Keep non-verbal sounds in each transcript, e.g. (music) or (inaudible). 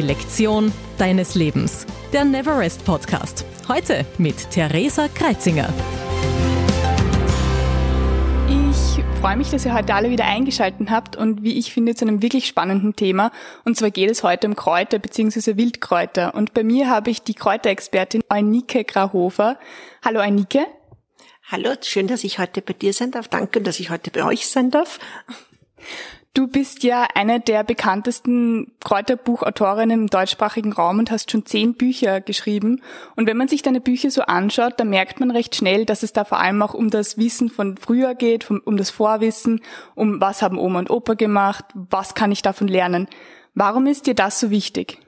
Die Lektion deines Lebens. Der Neverest Podcast. Heute mit Theresa Kreitzinger. Ich freue mich, dass ihr heute alle wieder eingeschaltet habt und wie ich finde zu einem wirklich spannenden Thema. Und zwar geht es heute um Kräuter bzw. Wildkräuter. Und bei mir habe ich die Kräuterexpertin Eunike Grauhofer. Hallo Eunike. Hallo, schön, dass ich heute bei dir sein darf. Danke, dass ich heute bei euch sein darf. Du bist ja eine der bekanntesten Kräuterbuchautorinnen im deutschsprachigen Raum und hast schon zehn Bücher geschrieben. Und wenn man sich deine Bücher so anschaut, dann merkt man recht schnell, dass es da vor allem auch um das Wissen von früher geht, um das Vorwissen, um was haben Oma und Opa gemacht, was kann ich davon lernen. Warum ist dir das so wichtig?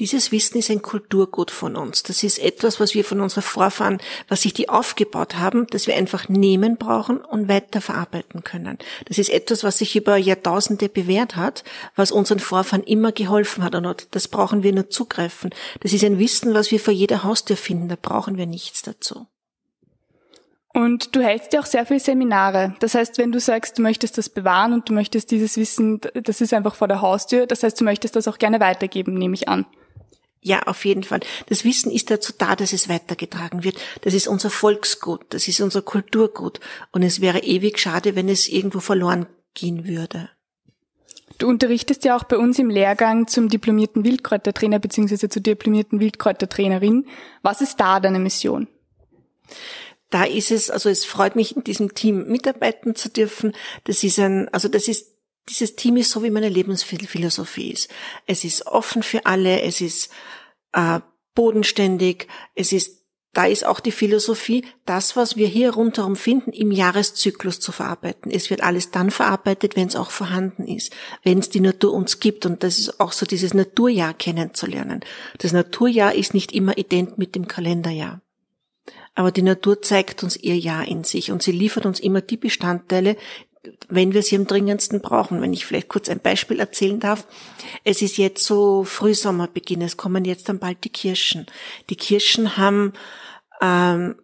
Dieses Wissen ist ein Kulturgut von uns. Das ist etwas, was wir von unseren Vorfahren, was sich die aufgebaut haben, dass wir einfach nehmen brauchen und weiter verarbeiten können. Das ist etwas, was sich über Jahrtausende bewährt hat, was unseren Vorfahren immer geholfen hat. Und das brauchen wir nur zugreifen. Das ist ein Wissen, was wir vor jeder Haustür finden. Da brauchen wir nichts dazu. Und du hältst ja auch sehr viele Seminare. Das heißt, wenn du sagst, du möchtest das bewahren und du möchtest dieses Wissen, das ist einfach vor der Haustür, das heißt, du möchtest das auch gerne weitergeben, nehme ich an. Ja, auf jeden Fall. Das Wissen ist dazu da, dass es weitergetragen wird. Das ist unser Volksgut, das ist unser Kulturgut. Und es wäre ewig schade, wenn es irgendwo verloren gehen würde. Du unterrichtest ja auch bei uns im Lehrgang zum diplomierten Wildkräutertrainer bzw. zur diplomierten Wildkräutertrainerin. Was ist da deine Mission? Da ist es, also es freut mich, in diesem Team mitarbeiten zu dürfen. Das ist ein, also das ist dieses Team ist so, wie meine Lebensphilosophie ist. Es ist offen für alle, es ist äh, bodenständig, es ist, da ist auch die Philosophie, das, was wir hier rundherum finden, im Jahreszyklus zu verarbeiten. Es wird alles dann verarbeitet, wenn es auch vorhanden ist, wenn es die Natur uns gibt. Und das ist auch so dieses Naturjahr kennenzulernen. Das Naturjahr ist nicht immer ident mit dem Kalenderjahr. Aber die Natur zeigt uns ihr Jahr in sich und sie liefert uns immer die Bestandteile, wenn wir sie am dringendsten brauchen. Wenn ich vielleicht kurz ein Beispiel erzählen darf. Es ist jetzt so Frühsommerbeginn, es kommen jetzt dann bald die Kirschen. Die Kirschen haben ähm,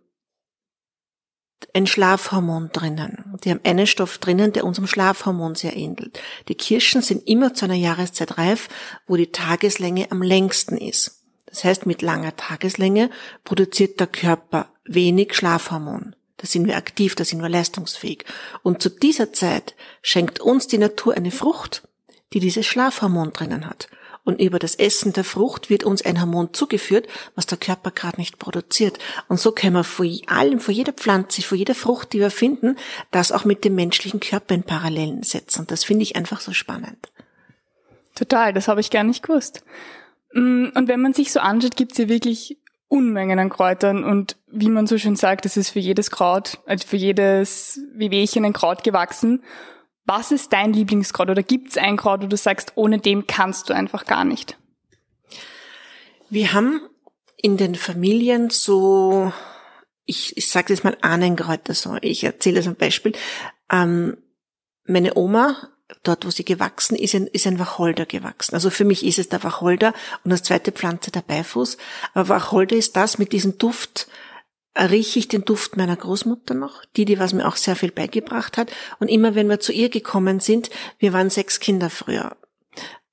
ein Schlafhormon drinnen. Die haben einen Stoff drinnen, der unserem Schlafhormon sehr ähnelt. Die Kirschen sind immer zu einer Jahreszeit reif, wo die Tageslänge am längsten ist. Das heißt, mit langer Tageslänge produziert der Körper wenig Schlafhormon da sind wir aktiv, da sind wir leistungsfähig. Und zu dieser Zeit schenkt uns die Natur eine Frucht, die dieses Schlafhormon drinnen hat. Und über das Essen der Frucht wird uns ein Hormon zugeführt, was der Körper gerade nicht produziert. Und so können wir vor allem, vor jeder Pflanze, vor jeder Frucht, die wir finden, das auch mit dem menschlichen Körper in Parallelen setzen. Und das finde ich einfach so spannend. Total, das habe ich gar nicht gewusst. Mm, und wenn man sich so anschaut, gibt es ja wirklich Unmengen an Kräutern und wie man so schön sagt, es ist für jedes Kraut, also für jedes Wehwehchen ein Kraut gewachsen. Was ist dein Lieblingskraut oder gibt es ein Kraut, wo du sagst, ohne dem kannst du einfach gar nicht? Wir haben in den Familien so, ich, ich sage jetzt mal Ahnenkräuter so, ich erzähle das ein Beispiel. Ähm, meine Oma dort, wo sie gewachsen ist, ist ein Wacholder gewachsen. Also für mich ist es der Wacholder und als zweite Pflanze der Beifuß. Aber Wacholder ist das mit diesem Duft, äh, rieche ich den Duft meiner Großmutter noch, die, die was mir auch sehr viel beigebracht hat. Und immer wenn wir zu ihr gekommen sind, wir waren sechs Kinder früher,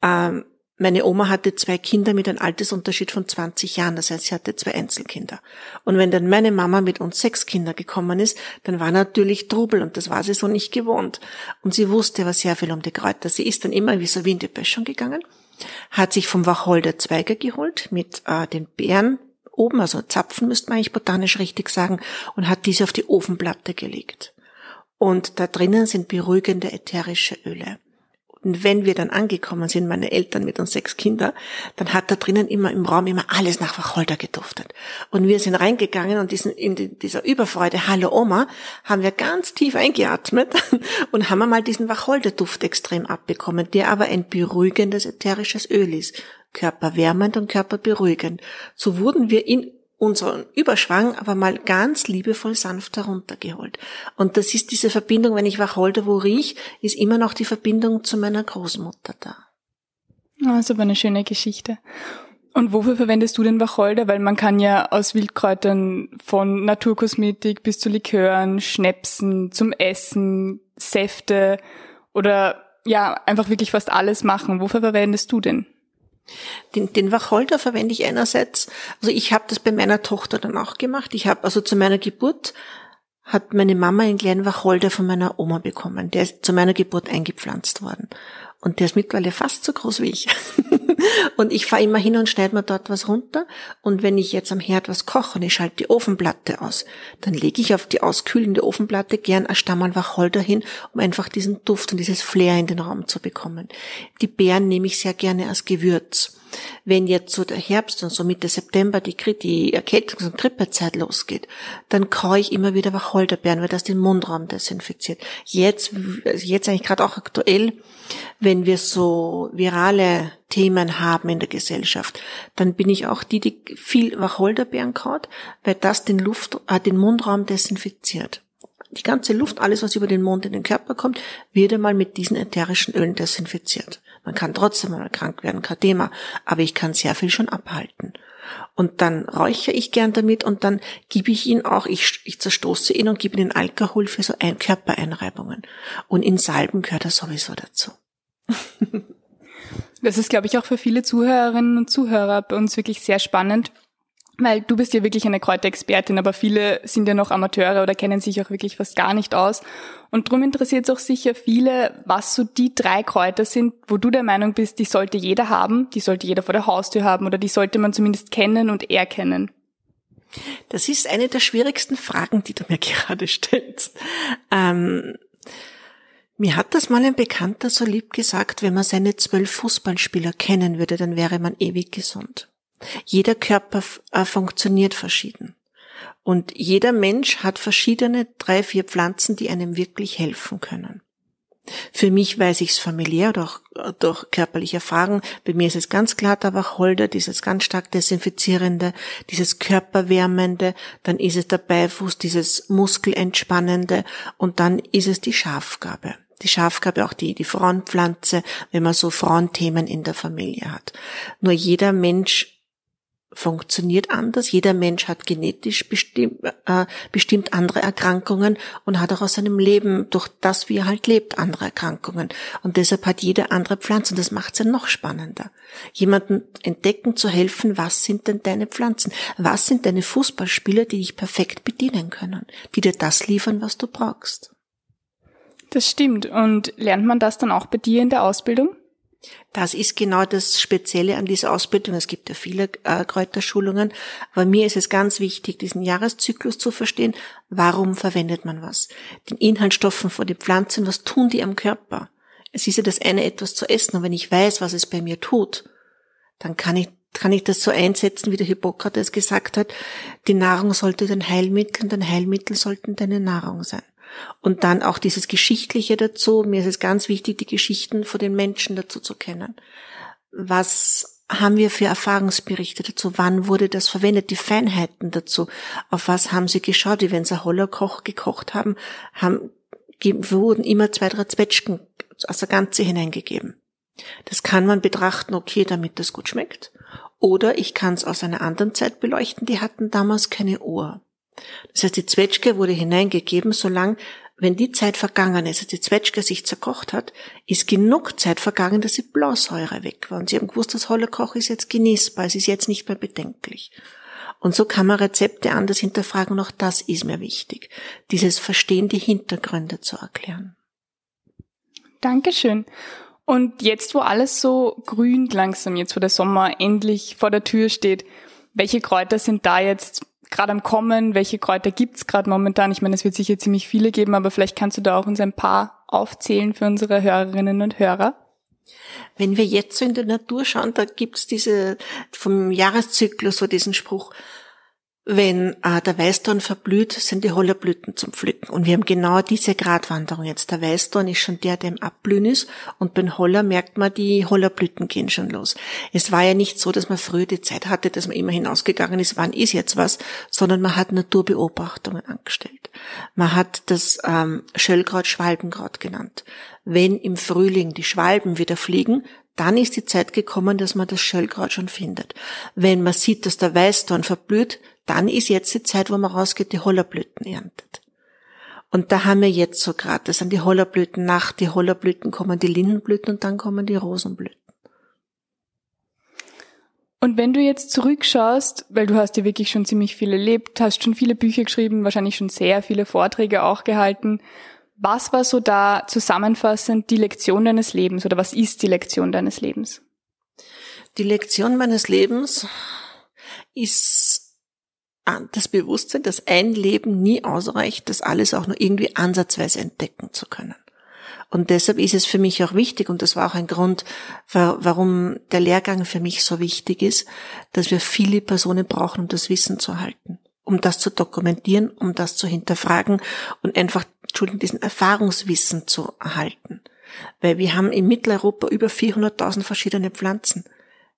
ähm, meine Oma hatte zwei Kinder mit einem Altersunterschied von 20 Jahren, das heißt, sie hatte zwei Einzelkinder. Und wenn dann meine Mama mit uns sechs Kinder gekommen ist, dann war natürlich Trubel und das war sie so nicht gewohnt. Und sie wusste aber sehr viel um die Kräuter. Sie ist dann immer wie so wie in die Böschung gegangen, hat sich vom Wacholder Zweige geholt mit äh, den Beeren oben, also Zapfen müsste man eigentlich botanisch richtig sagen, und hat diese auf die Ofenplatte gelegt. Und da drinnen sind beruhigende ätherische Öle. Und wenn wir dann angekommen sind, meine Eltern mit uns sechs Kinder, dann hat da drinnen immer im Raum immer alles nach Wacholder geduftet. Und wir sind reingegangen und diesen, in dieser Überfreude, hallo Oma, haben wir ganz tief eingeatmet (laughs) und haben einmal diesen Wacholderduft extrem abbekommen, der aber ein beruhigendes ätherisches Öl ist. Körperwärmend und körperberuhigend. So wurden wir in unseren Überschwang aber mal ganz liebevoll sanft heruntergeholt. Und das ist diese Verbindung, wenn ich Wacholder wo riech, ist immer noch die Verbindung zu meiner Großmutter da. Ah, ist aber eine schöne Geschichte. Und wofür verwendest du den Wacholder? Weil man kann ja aus Wildkräutern von Naturkosmetik bis zu Likören, Schnäpsen, zum Essen, Säfte oder ja, einfach wirklich fast alles machen. Wofür verwendest du denn? Den, den Wacholder verwende ich einerseits, also ich habe das bei meiner Tochter dann auch gemacht. Ich habe also zu meiner Geburt hat meine Mama einen kleinen Wacholder von meiner Oma bekommen. Der ist zu meiner Geburt eingepflanzt worden. Und der ist mittlerweile fast so groß wie ich. (laughs) (laughs) und ich fahre immer hin und schneide mir dort was runter. Und wenn ich jetzt am Herd was koche und ich schalte die Ofenplatte aus, dann lege ich auf die auskühlende Ofenplatte gern ein Stammerl Wacholder hin, um einfach diesen Duft und dieses Flair in den Raum zu bekommen. Die Beeren nehme ich sehr gerne als Gewürz. Wenn jetzt so der Herbst und so Mitte September die, die Erkältungs- und Grippezeit losgeht, dann kaue ich immer wieder Wacholderbeeren, weil das den Mundraum desinfiziert. Jetzt, jetzt eigentlich gerade auch aktuell, wenn wir so virale Themen haben in der Gesellschaft, dann bin ich auch die, die viel Wacholderbeeren kaut, weil das den Luft, äh, den Mundraum desinfiziert. Die ganze Luft, alles was über den Mund in den Körper kommt, wird einmal mit diesen ätherischen Ölen desinfiziert. Man kann trotzdem mal krank werden, kein Thema, aber ich kann sehr viel schon abhalten. Und dann räuchere ich gern damit und dann gebe ich ihn auch, ich, ich zerstoße ihn und gebe ihn Alkohol für so ein Körpereinreibungen. Und in Salben gehört er sowieso dazu. (laughs) das ist, glaube ich, auch für viele Zuhörerinnen und Zuhörer bei uns wirklich sehr spannend, weil du bist ja wirklich eine Kräuterexpertin, aber viele sind ja noch Amateure oder kennen sich auch wirklich fast gar nicht aus. Und darum interessiert es auch sicher viele, was so die drei Kräuter sind, wo du der Meinung bist, die sollte jeder haben, die sollte jeder vor der Haustür haben oder die sollte man zumindest kennen und erkennen. Das ist eine der schwierigsten Fragen, die du mir (laughs) gerade stellst. Ähm, mir hat das mal ein Bekannter so lieb gesagt, wenn man seine zwölf Fußballspieler kennen würde, dann wäre man ewig gesund. Jeder Körper äh, funktioniert verschieden. Und jeder Mensch hat verschiedene drei, vier Pflanzen, die einem wirklich helfen können. Für mich weiß ich es familiär oder äh, durch körperliche Erfahrung. Bei mir ist es ganz klar der Wacholder, dieses ganz stark desinfizierende, dieses körperwärmende, dann ist es der Beifuß, dieses muskelentspannende und dann ist es die Schafgabe. Die Schafgabe auch die, die Frauenpflanze, wenn man so Frauenthemen in der Familie hat. Nur jeder Mensch funktioniert anders. Jeder Mensch hat genetisch bestimmt, äh, bestimmt andere Erkrankungen und hat auch aus seinem Leben, durch das, wie er halt lebt, andere Erkrankungen. Und deshalb hat jede andere Pflanze, und das macht es ja noch spannender, jemanden entdecken zu helfen, was sind denn deine Pflanzen? Was sind deine Fußballspieler, die dich perfekt bedienen können, die dir das liefern, was du brauchst? Das stimmt. Und lernt man das dann auch bei dir in der Ausbildung? Das ist genau das Spezielle an dieser Ausbildung. Es gibt ja viele äh, Kräuterschulungen, aber mir ist es ganz wichtig, diesen Jahreszyklus zu verstehen. Warum verwendet man was? Den Inhaltsstoffen von den Pflanzen, was tun die am Körper? Es ist ja das eine, etwas zu essen, und wenn ich weiß, was es bei mir tut, dann kann ich kann ich das so einsetzen, wie der Hippokrates gesagt hat, die Nahrung sollte dein Heilmittel, dein Heilmittel sollten deine Nahrung sein. Und dann auch dieses Geschichtliche dazu. Mir ist es ganz wichtig, die Geschichten von den Menschen dazu zu kennen. Was haben wir für Erfahrungsberichte dazu? Wann wurde das verwendet? Die Feinheiten dazu. Auf was haben sie geschaut? Wie wenn sie Hollerkoch gekocht haben, haben, wurden immer zwei, drei Zwetschgen aus der Ganze hineingegeben. Das kann man betrachten, okay, damit das gut schmeckt. Oder ich kann es aus einer anderen Zeit beleuchten, die hatten damals keine Uhr. Das heißt, die Zwetschge wurde hineingegeben, solange, wenn die Zeit vergangen ist, dass die Zwetschge sich zerkocht hat, ist genug Zeit vergangen, dass die Blausäure weg war. Und sie haben gewusst, das Hollerkoch ist jetzt genießbar, es ist jetzt nicht mehr bedenklich. Und so kann man Rezepte anders hinterfragen und auch das ist mir wichtig. Dieses Verstehen, die Hintergründe zu erklären. Dankeschön. Und jetzt, wo alles so grünt langsam, jetzt wo der Sommer endlich vor der Tür steht, welche Kräuter sind da jetzt gerade am Kommen? Welche Kräuter gibt's gerade momentan? Ich meine, es wird sicher ziemlich viele geben, aber vielleicht kannst du da auch uns ein paar aufzählen für unsere Hörerinnen und Hörer. Wenn wir jetzt so in der Natur schauen, da gibt's diese vom Jahreszyklus so diesen Spruch, wenn äh, der Weißdorn verblüht, sind die Hollerblüten zum Pflücken. Und wir haben genau diese Gratwanderung jetzt. Der Weißdorn ist schon der, der im Abblühen ist. Und beim Holler merkt man, die Hollerblüten gehen schon los. Es war ja nicht so, dass man früher die Zeit hatte, dass man immer hinausgegangen ist, wann ist jetzt was, sondern man hat Naturbeobachtungen angestellt. Man hat das ähm, Schöllkraut Schwalbenkraut genannt. Wenn im Frühling die Schwalben wieder fliegen, dann ist die Zeit gekommen, dass man das Schöllkraut schon findet. Wenn man sieht, dass der Weißdorn verblüht, dann ist jetzt die Zeit, wo man rausgeht, die Hollerblüten erntet. Und da haben wir jetzt so gerade, das sind die Hollerblüten, nach die Hollerblüten kommen die Lindenblüten und dann kommen die Rosenblüten. Und wenn du jetzt zurückschaust, weil du hast ja wirklich schon ziemlich viel erlebt, hast schon viele Bücher geschrieben, wahrscheinlich schon sehr viele Vorträge auch gehalten, was war so da zusammenfassend die Lektion deines Lebens oder was ist die Lektion deines Lebens? Die Lektion meines Lebens ist das Bewusstsein, dass ein Leben nie ausreicht, das alles auch nur irgendwie ansatzweise entdecken zu können. Und deshalb ist es für mich auch wichtig, und das war auch ein Grund, warum der Lehrgang für mich so wichtig ist, dass wir viele Personen brauchen, um das Wissen zu halten, um das zu dokumentieren, um das zu hinterfragen und einfach, Entschuldigung, diesen Erfahrungswissen zu erhalten. Weil wir haben in Mitteleuropa über 400.000 verschiedene Pflanzen.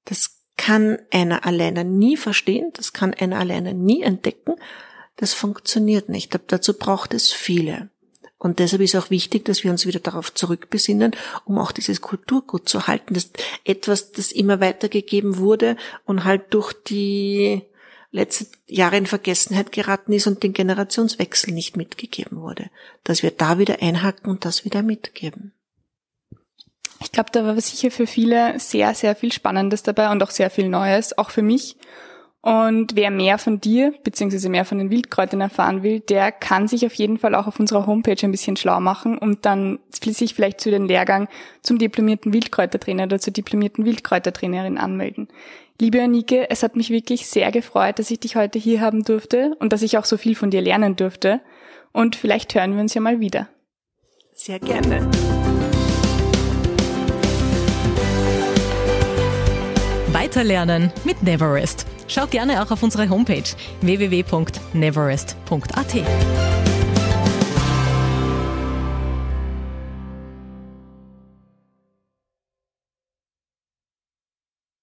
Das kann einer alleine nie verstehen, das kann einer alleine nie entdecken. Das funktioniert nicht. Dazu braucht es viele. Und deshalb ist auch wichtig, dass wir uns wieder darauf zurückbesinnen, um auch dieses Kulturgut zu halten. Das etwas, das immer weitergegeben wurde und halt durch die letzten Jahre in Vergessenheit geraten ist und den Generationswechsel nicht mitgegeben wurde. Dass wir da wieder einhaken und das wieder mitgeben. Ich glaube, da war sicher für viele sehr, sehr viel Spannendes dabei und auch sehr viel Neues, auch für mich. Und wer mehr von dir bzw. mehr von den Wildkräutern erfahren will, der kann sich auf jeden Fall auch auf unserer Homepage ein bisschen schlau machen und dann sich vielleicht zu den Lehrgang zum diplomierten Wildkräutertrainer oder zur diplomierten Wildkräutertrainerin anmelden. Liebe Anike, es hat mich wirklich sehr gefreut, dass ich dich heute hier haben durfte und dass ich auch so viel von dir lernen durfte. Und vielleicht hören wir uns ja mal wieder. Sehr gerne. Weiterlernen mit Neverest. Schau gerne auch auf unsere Homepage www.neverest.at.